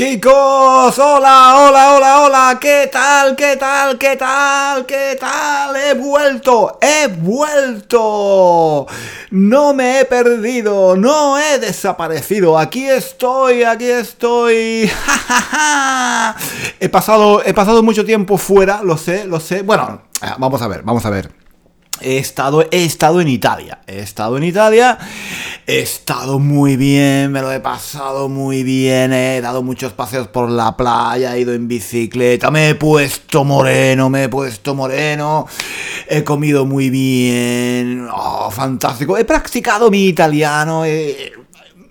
Chicos, hola, hola, hola, hola, ¿qué tal, qué tal, qué tal, qué tal? He vuelto, he vuelto. No me he perdido, no he desaparecido. Aquí estoy, aquí estoy. he pasado, he pasado mucho tiempo fuera, lo sé, lo sé. Bueno, vamos a ver, vamos a ver. He estado, he estado en Italia. He estado en Italia. He estado muy bien, me lo he pasado muy bien. He dado muchos paseos por la playa, he ido en bicicleta. Me he puesto moreno, me he puesto moreno. He comido muy bien. Oh, fantástico. He practicado mi italiano.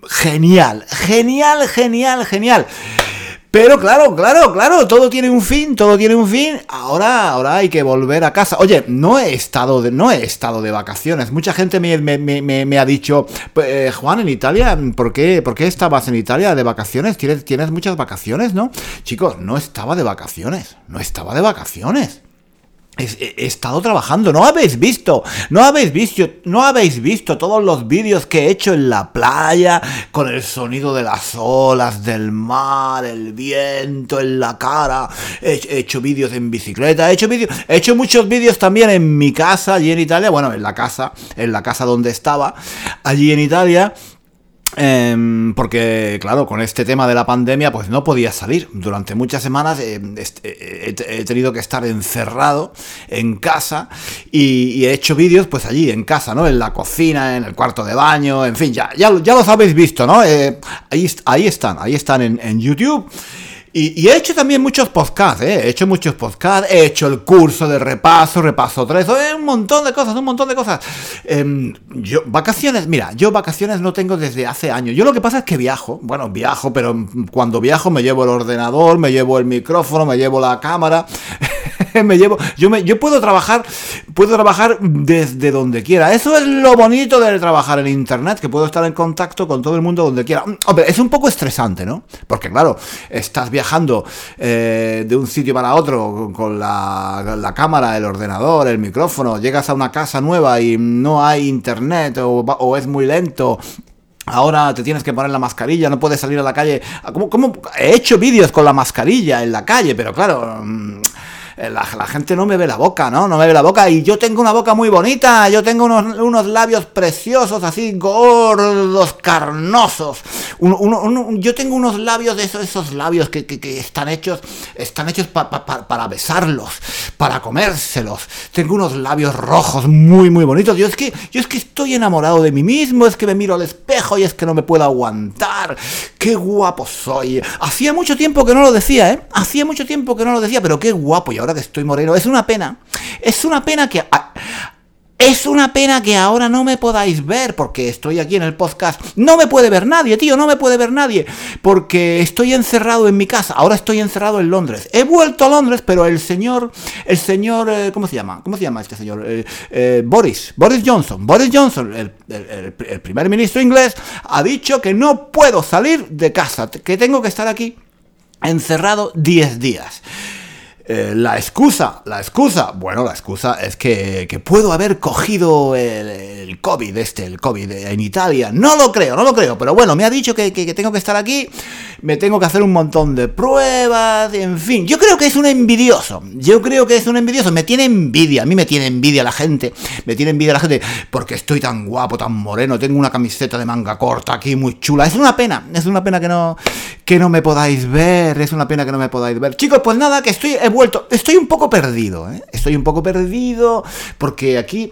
Genial, genial, genial, genial. Pero claro, claro, claro, todo tiene un fin, todo tiene un fin. Ahora, ahora hay que volver a casa. Oye, no he estado de, no he estado de vacaciones. Mucha gente me, ha dicho, eh, Juan, en Italia, ¿por qué, ¿por qué estabas en Italia de vacaciones? ¿Tienes, tienes muchas vacaciones, no? Chicos, no estaba de vacaciones, no estaba de vacaciones. He, estado trabajando, no habéis visto, no habéis visto, no habéis visto todos los vídeos que he hecho en la playa con el sonido de las olas, del mar, el viento en la cara. He, hecho vídeos en bicicleta, he hecho vídeos, he hecho muchos vídeos también en mi casa allí en Italia, bueno, en la casa, en la casa donde estaba, allí en Italia. Em, porque, claro, con este tema de la pandemia, pues no podía salir. Durante muchas semanas eh, eh, he, tenido que estar encerrado en casa y, he hecho vídeos, pues allí, en casa, ¿no? En la cocina, en el cuarto de baño, en fin, ya, ya, ya los habéis visto, ¿no? Eh, ahí, están, ahí están en YouTube. Y, he hecho también muchos podcasts, ¿eh? he hecho muchos podcasts, he hecho el curso de repaso, repaso 3, un montón de cosas, un montón de cosas. Em, yo, vacaciones, mira, yo vacaciones no tengo desde hace años. Yo lo que pasa es que viajo, bueno, viajo, pero cuando viajo me llevo el ordenador, me llevo el micrófono, me llevo la cámara. me llevo, yo, me, yo puedo trabajar, puedo trabajar desde donde quiera. Eso es lo bonito de trabajar en internet, que puedo estar en contacto con todo el mundo donde quiera. Hombre, es un poco estresante, ¿no? Porque claro, estás viajando eh, de un sitio para otro con la, cámara, el ordenador, el micrófono, llegas a una casa nueva y no hay internet o, es muy lento Ahora te tienes que poner la mascarilla, no puedes salir a la calle. ¿Cómo, cómo? He hecho vídeos con la mascarilla en la calle, pero claro, mm, eh, la, gente no me ve la boca, ¿no? No me ve la boca. Y yo tengo una boca muy bonita, yo tengo unos, labios preciosos, así gordos, carnosos. yo tengo unos labios de esos, esos labios que, están hechos, están hechos para besarlos, para comérselos. Tengo unos labios rojos muy, muy bonitos. Yo es que, yo es que estoy enamorado de mí mismo, es que me miro al espejo y es que no me puedo aguantar. Qué guapo soy. Hacía mucho tiempo que no lo decía, ¿eh? Hacía mucho tiempo que no lo decía, pero qué guapo. Y que estoy moreno. Es una pena. Es una pena que... Es una pena que ahora no me podáis ver porque estoy aquí en el podcast. No me puede ver nadie, tío, no me puede ver nadie. Porque estoy encerrado en mi casa. Ahora estoy encerrado en Londres. He vuelto a Londres, pero el señor, el señor, eh, ¿cómo se llama? ¿Cómo se llama este señor? Eh, eh, Boris, Boris Johnson. Boris Johnson, el, el primer ministro inglés, ha dicho que no puedo salir de casa, que tengo que estar aquí encerrado 10 días. Eh, la excusa, la excusa, bueno, la excusa es que, puedo haber cogido el, COVID, este, el COVID en Italia. No lo creo, no lo creo, pero bueno, me ha dicho que, tengo que estar aquí, me tengo que hacer un montón de pruebas, en fin. Yo creo que es un envidioso, yo creo que es un envidioso, me tiene envidia, a mí me tiene envidia la gente, me tiene envidia la gente porque estoy tan guapo, tan moreno, tengo una camiseta de manga corta aquí muy chula. Es una pena, es una pena que no, que no me podáis ver, es una pena que no me podáis ver. Chicos, pues nada, que estoy Estoy un poco perdido, ¿eh? Estoy un poco perdido porque aquí...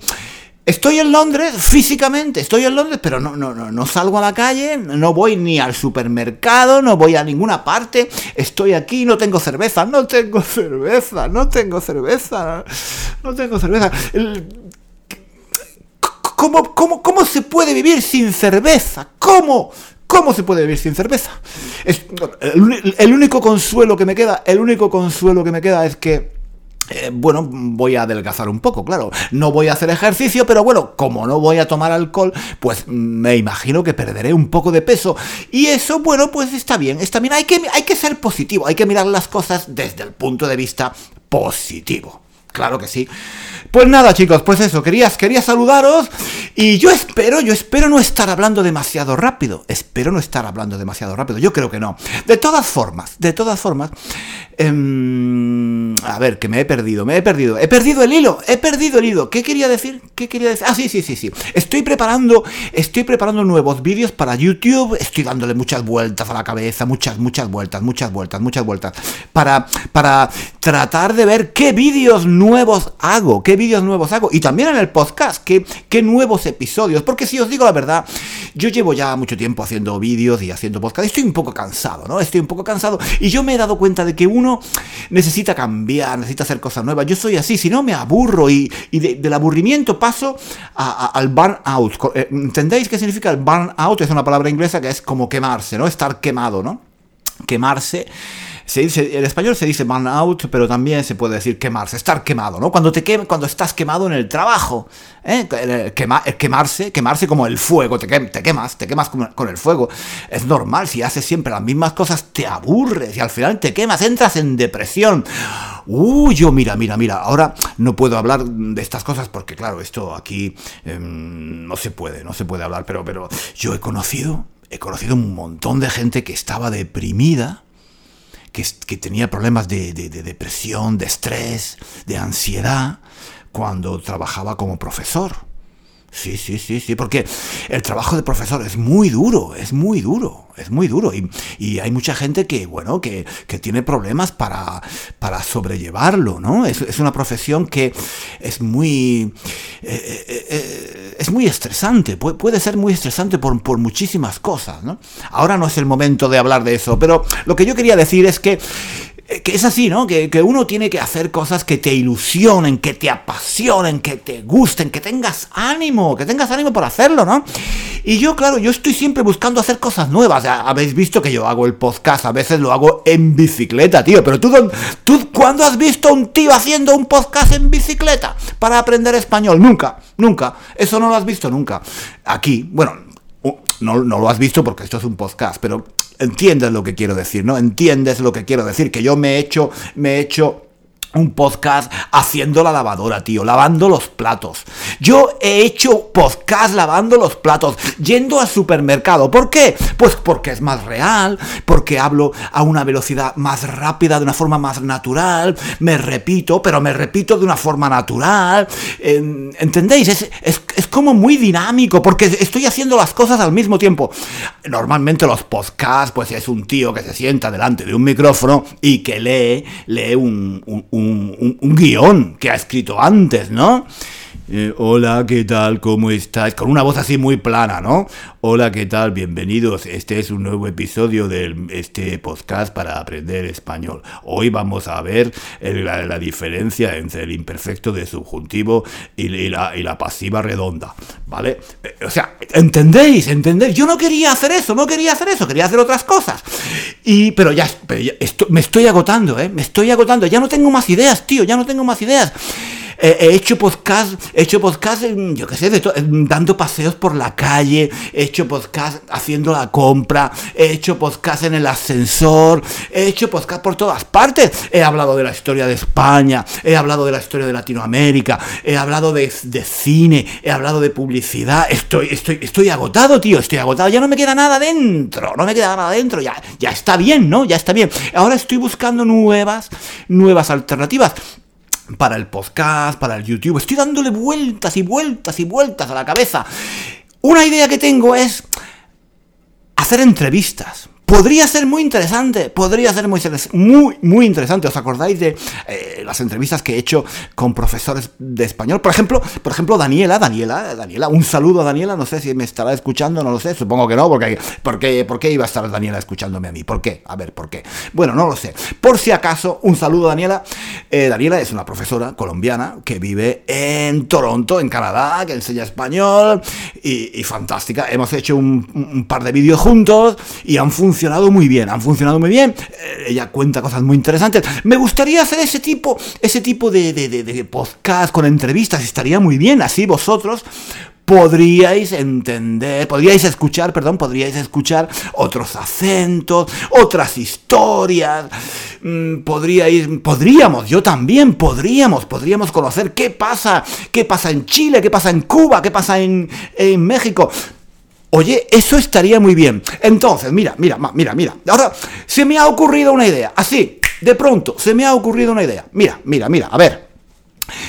Estoy en Londres físicamente, estoy en Londres, pero no, no, no, no salgo a la calle, no voy ni al supermercado, no voy a ninguna parte, estoy aquí, no tengo cerveza, no tengo cerveza, no tengo cerveza, no tengo cerveza. ¿Cómo, cómo, cómo se puede vivir sin cerveza? ¿Cómo? ¿Cómo se puede vivir sin cerveza? El, único consuelo que me queda, el único consuelo que me queda es que eh, bueno, voy a adelgazar un poco, claro. No voy a hacer ejercicio, pero bueno, como no voy a tomar alcohol, pues me imagino que perderé un poco de peso. Y eso, bueno, pues está bien, está bien. Hay que, hay que ser positivo, hay que mirar las cosas desde el punto de vista positivo. Claro que sí. Pues nada, chicos, pues eso, quería, quería saludaros y yo espero, yo espero no estar hablando demasiado rápido. Espero no estar hablando demasiado rápido. Yo creo que no. De todas formas, de todas formas, em, a ver, que me he perdido, me he perdido. He perdido el hilo, he perdido el hilo. ¿Qué quería decir? ¿Qué quería decir? Ah, sí, sí, sí, sí. Estoy preparando, estoy preparando nuevos vídeos para YouTube. Estoy dándole muchas vueltas a la cabeza, muchas, muchas vueltas, muchas vueltas, muchas vueltas. Para, para tratar de ver qué vídeos nuevos hago, qué vídeos nuevos hago. Y también en el podcast, qué, qué nuevos episodios. Porque si os digo la verdad, yo llevo ya mucho tiempo haciendo vídeos y haciendo podcast. Estoy un poco cansado, ¿no? Estoy un poco cansado. Y yo me he dado cuenta de que uno necesita cambiar, necesita hacer cosas nuevas. Yo soy así, si no me aburro y, del aburrimiento paso al burnout. Eh, ¿Entendéis qué significa el burnout? Es una palabra inglesa que es como quemarse, ¿no? Estar quemado, ¿no? Quemarse se dice, en español se dice burn out, pero también se puede decir quemarse, estar quemado, ¿no? Cuando, te cuando estás quemado en el trabajo, ¿eh? quemarse, quemarse como el fuego, te, te quemas, te quemas con, el fuego. Es normal, si haces siempre las mismas cosas, te aburres y al final te quemas, entras en depresión. Uy, yo mira, mira, mira, ahora no puedo hablar de estas cosas porque claro, esto aquí em, no se puede, no se puede hablar, pero, pero yo he conocido, he conocido un montón de gente que estaba deprimida que, tenía problemas de, depresión, de estrés, de ansiedad, cuando trabajaba como profesor. Sí, sí, sí, sí, porque el trabajo de profesor es muy duro, es muy duro, es muy duro. Y, hay mucha gente que, bueno, que, tiene problemas para, para sobrellevarlo, ¿no? Es, una profesión que es muy... Eh, eh, eh, es muy estresante, puede, ser muy estresante por, por muchísimas cosas, ¿no? Ahora no es el momento de hablar de eso, pero lo que yo quería decir es que que es así, ¿no? Que, uno tiene que hacer cosas que te ilusionen, que te apasionen, que te gusten, que tengas ánimo, que tengas ánimo por hacerlo, ¿no? Y yo, claro, yo estoy siempre buscando hacer cosas nuevas. Ya habéis visto que yo hago el podcast, a veces lo hago en bicicleta, tío. Pero tú, tú ¿cuándo has visto a un tío haciendo un podcast en bicicleta para aprender español? Nunca, nunca. Eso no lo has visto nunca. Aquí, bueno, no, no lo has visto porque esto es un podcast, pero entiendes lo que quiero decir, ¿no? Entiendes lo que quiero decir, que yo me he hecho, me he hecho un podcast haciendo la lavadora, tío, lavando los platos. Yo he hecho podcast lavando los platos, yendo al supermercado. ¿Por qué? Pues porque es más real, porque hablo a una velocidad más rápida, de una forma más natural, me repito, pero me repito de una forma natural. ¿Entendéis? Es, es como muy dinámico, porque estoy haciendo las cosas al mismo tiempo. Normalmente los podcasts, pues es un tío que se sienta delante de un micrófono y que lee, lee un un, guion que ha escrito antes, ¿no? Eh, hola, ¿qué tal? ¿Cómo estáis? Con una voz así muy plana, ¿no? Hola, ¿qué tal? Bienvenidos. Este es un nuevo episodio de este podcast para aprender español. Hoy vamos a ver la, diferencia entre el imperfecto de subjuntivo y, la, pasiva redonda, ¿vale? Eh, o sea, ¿entendéis? ¿Entendéis? Yo no quería hacer eso, no quería hacer eso, quería hacer otras cosas. Y, pero ya, me estoy agotando, ¿eh? Me estoy agotando. Ya no tengo más ideas, tío, ya no tengo más ideas he hecho podcast, he hecho podcast, yo qué sé, dando paseos por la calle, he hecho podcast haciendo la compra, he hecho podcast en el ascensor, he hecho podcast por todas partes. He hablado de la historia de España, he hablado de la historia de Latinoamérica, he hablado de, cine, he hablado de publicidad. Estoy, estoy, estoy agotado, tío, estoy agotado. Ya no me queda nada dentro, no me queda nada dentro. Ya, ya está bien, ¿no? Ya está bien. Ahora estoy buscando nuevas, nuevas alternativas para el podcast, para el YouTube. Estoy dándole vueltas y vueltas y vueltas a la cabeza. Una idea que tengo es hacer entrevistas. Podría ser muy interesante, podría ser muy, muy, muy interesante. ¿Os acordáis de eh, las entrevistas que he hecho con profesores de español? Por ejemplo, por ejemplo, Daniela, Daniela, Daniela, un saludo a Daniela, no sé si me estará escuchando, no lo sé, supongo que no, porque, ¿por qué iba a estar Daniela escuchándome a mí? ¿Por qué? A ver, ¿por qué? Bueno, no lo sé. Por si acaso, un saludo a Daniela. Eh, Daniela es una profesora colombiana que vive en Toronto, en Canadá, que enseña español y, fantástica. Hemos hecho un par de vídeos juntos y han funcionado funcionado muy bien, han funcionado muy bien. Eh, ella cuenta cosas muy interesantes. Me gustaría hacer ese tipo, ese tipo de, de podcast con entrevistas, estaría muy bien. Así vosotros podríais entender, podríais escuchar, perdón, podríais escuchar otros acentos, otras historias. mm, podríamos, yo también podríamos, podríamos conocer qué pasa, qué pasa en Chile, qué pasa en Cuba, qué pasa en, en México. Oye, eso estaría muy bien. Entonces, mira, mira, mira, mira. Ahora se me ha ocurrido una idea. Así, de pronto, se me ha ocurrido una idea. Mira, mira, mira, a ver.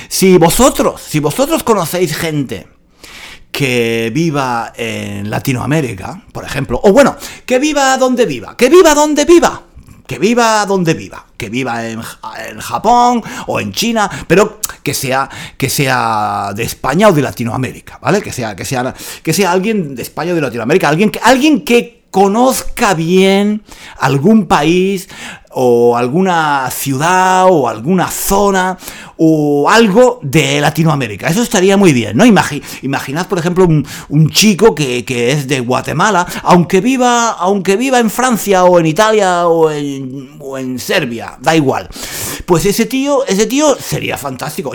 Si vosotros, si vosotros conocéis gente que viva en Latinoamérica, por ejemplo, o bueno, que viva donde viva, que viva donde viva, que viva donde viva, que viva en, Japón o en China, pero que sea, que sea de España o de Latinoamérica, ¿vale? Que sea, que sea, que sea alguien de España o de Latinoamérica, alguien que, alguien que conozca bien algún país o alguna ciudad o alguna zona o algo de Latinoamérica. Eso estaría muy bien, ¿no? imaginad, por ejemplo, un, chico que, es de Guatemala, aunque viva, aunque viva en Francia o en Italia o en, Serbia, da igual. Pues ese tío, ese tío sería fantástico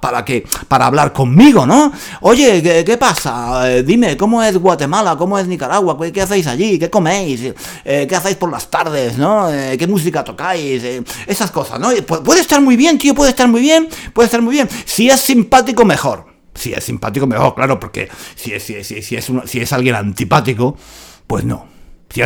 para que, para hablar conmigo, ¿no? Oye, ¿qué, pasa? Eh, dime, ¿cómo es Guatemala? ¿Cómo es Nicaragua? ¿Qué, hacéis allí? ¿Qué coméis? Eh, ¿Qué hacéis por las tardes? ¿No? Eh, ¿Qué música tocáis? esas cosas, ¿no? Puede estar muy bien, tío, puede estar muy bien puede estar muy bien. Si es simpático, mejor. Si es simpático, mejor, claro, porque si es, si, si, si es, si es alguien antipático, pues no.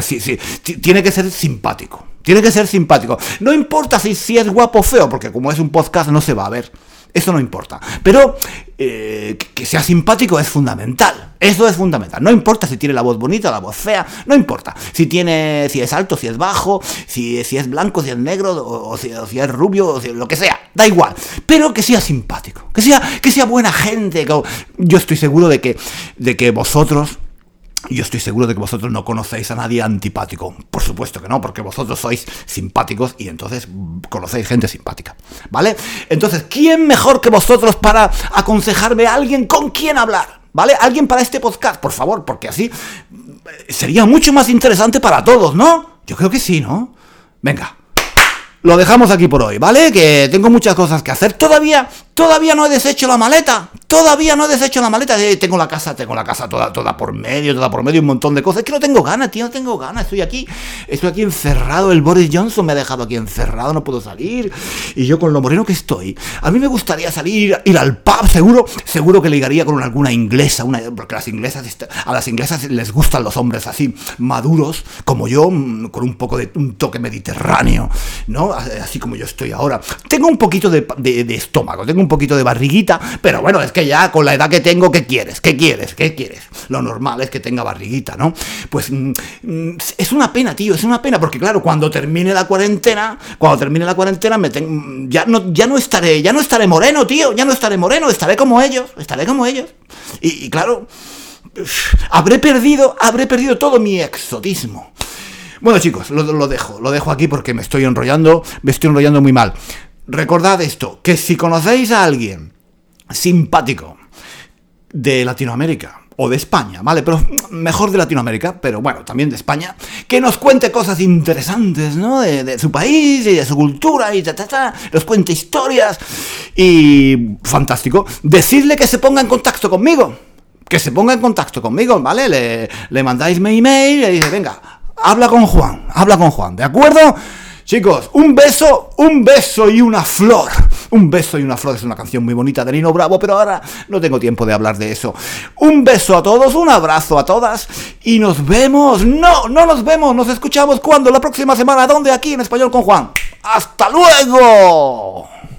Si, si, tiene que ser simpático. Tiene que ser simpático. No importa si, si es guapo o feo, porque como es un podcast no se va a ver. Eso no importa. Pero eh, que sea simpático es fundamental. Eso es fundamental. No importa si tiene la voz bonita, la voz fea, no importa. Si tiene, si es alto, si es bajo, si, si es blanco, si es negro, o, si, es rubio, o lo que sea. Da igual. Pero que sea simpático. Que sea, que sea buena gente. Yo estoy seguro de que, de que vosotros yo estoy seguro de que vosotros no conocéis a nadie antipático. Por supuesto que no, porque vosotros sois simpáticos y entonces conocéis gente simpática. ¿Vale? Entonces, ¿quién mejor que vosotros para aconsejarme a alguien con quien hablar? ¿Vale? Alguien para este podcast, por favor, porque así sería mucho más interesante para todos, ¿no? Yo creo que sí, ¿no? Venga, lo dejamos aquí por hoy, ¿vale? Que tengo muchas cosas que hacer. Todavía, todavía no he deshecho la maleta. Todavía no he deshecho la maleta. Eh, tengo la casa, tengo la casa toda, toda por medio, toda por medio, un montón de cosas. Es que no tengo ganas, tío, no tengo ganas. Estoy aquí, estoy aquí encerrado. El Boris Johnson me ha dejado aquí encerrado, no puedo salir. Y yo con lo moreno que estoy, a mí me gustaría salir, ir al pub, seguro, seguro que ligaría con alguna inglesa, una, porque las inglesas, a las inglesas les gustan los hombres así, maduros, como yo, mm, con un poco de un toque mediterráneo, ¿no? Así como yo estoy ahora. Tengo un poquito de, estómago, un poquito de barriguita, pero bueno, es que ya con la edad que tengo, ¿qué quieres? ¿Qué quieres? ¿Qué quieres? Lo normal es que tenga barriguita, ¿no? Pues mm, mm, es una pena, tío, es una pena, porque claro, cuando termine la cuarentena, cuando termine la cuarentena, me ya, no, ya no estaré, ya no estaré moreno, tío, ya no estaré moreno, estaré como ellos, estaré como ellos. y claro, habré perdido, habré perdido todo mi exotismo. Bueno chicos, lo, dejo, lo dejo aquí porque me estoy enrollando, me estoy enrollando muy mal. Recordad esto, que si conocéis a alguien simpático de Latinoamérica, o de España, ¿vale? Pero mejor de Latinoamérica, pero bueno, también de España, que nos cuente cosas interesantes, ¿no? De, su país y de su cultura y ta, ta, ta, nos cuente historias y fantástico. Decidle que se ponga en contacto conmigo, que se ponga en contacto conmigo, ¿vale? Le, le mandáis mi email y le dice, venga, habla con Juan, habla con Juan, ¿de acuerdo? Chicos, un beso, un beso y una flor. Un beso y una flor es una canción muy bonita de Nino Bravo, pero ahora no tengo tiempo de hablar de eso. Un beso a todos, un abrazo a todas y nos vemos. No, no nos vemos, nos escuchamos cuando la próxima semana, ¿dónde? Aquí en Español con Juan. ¡Hasta luego!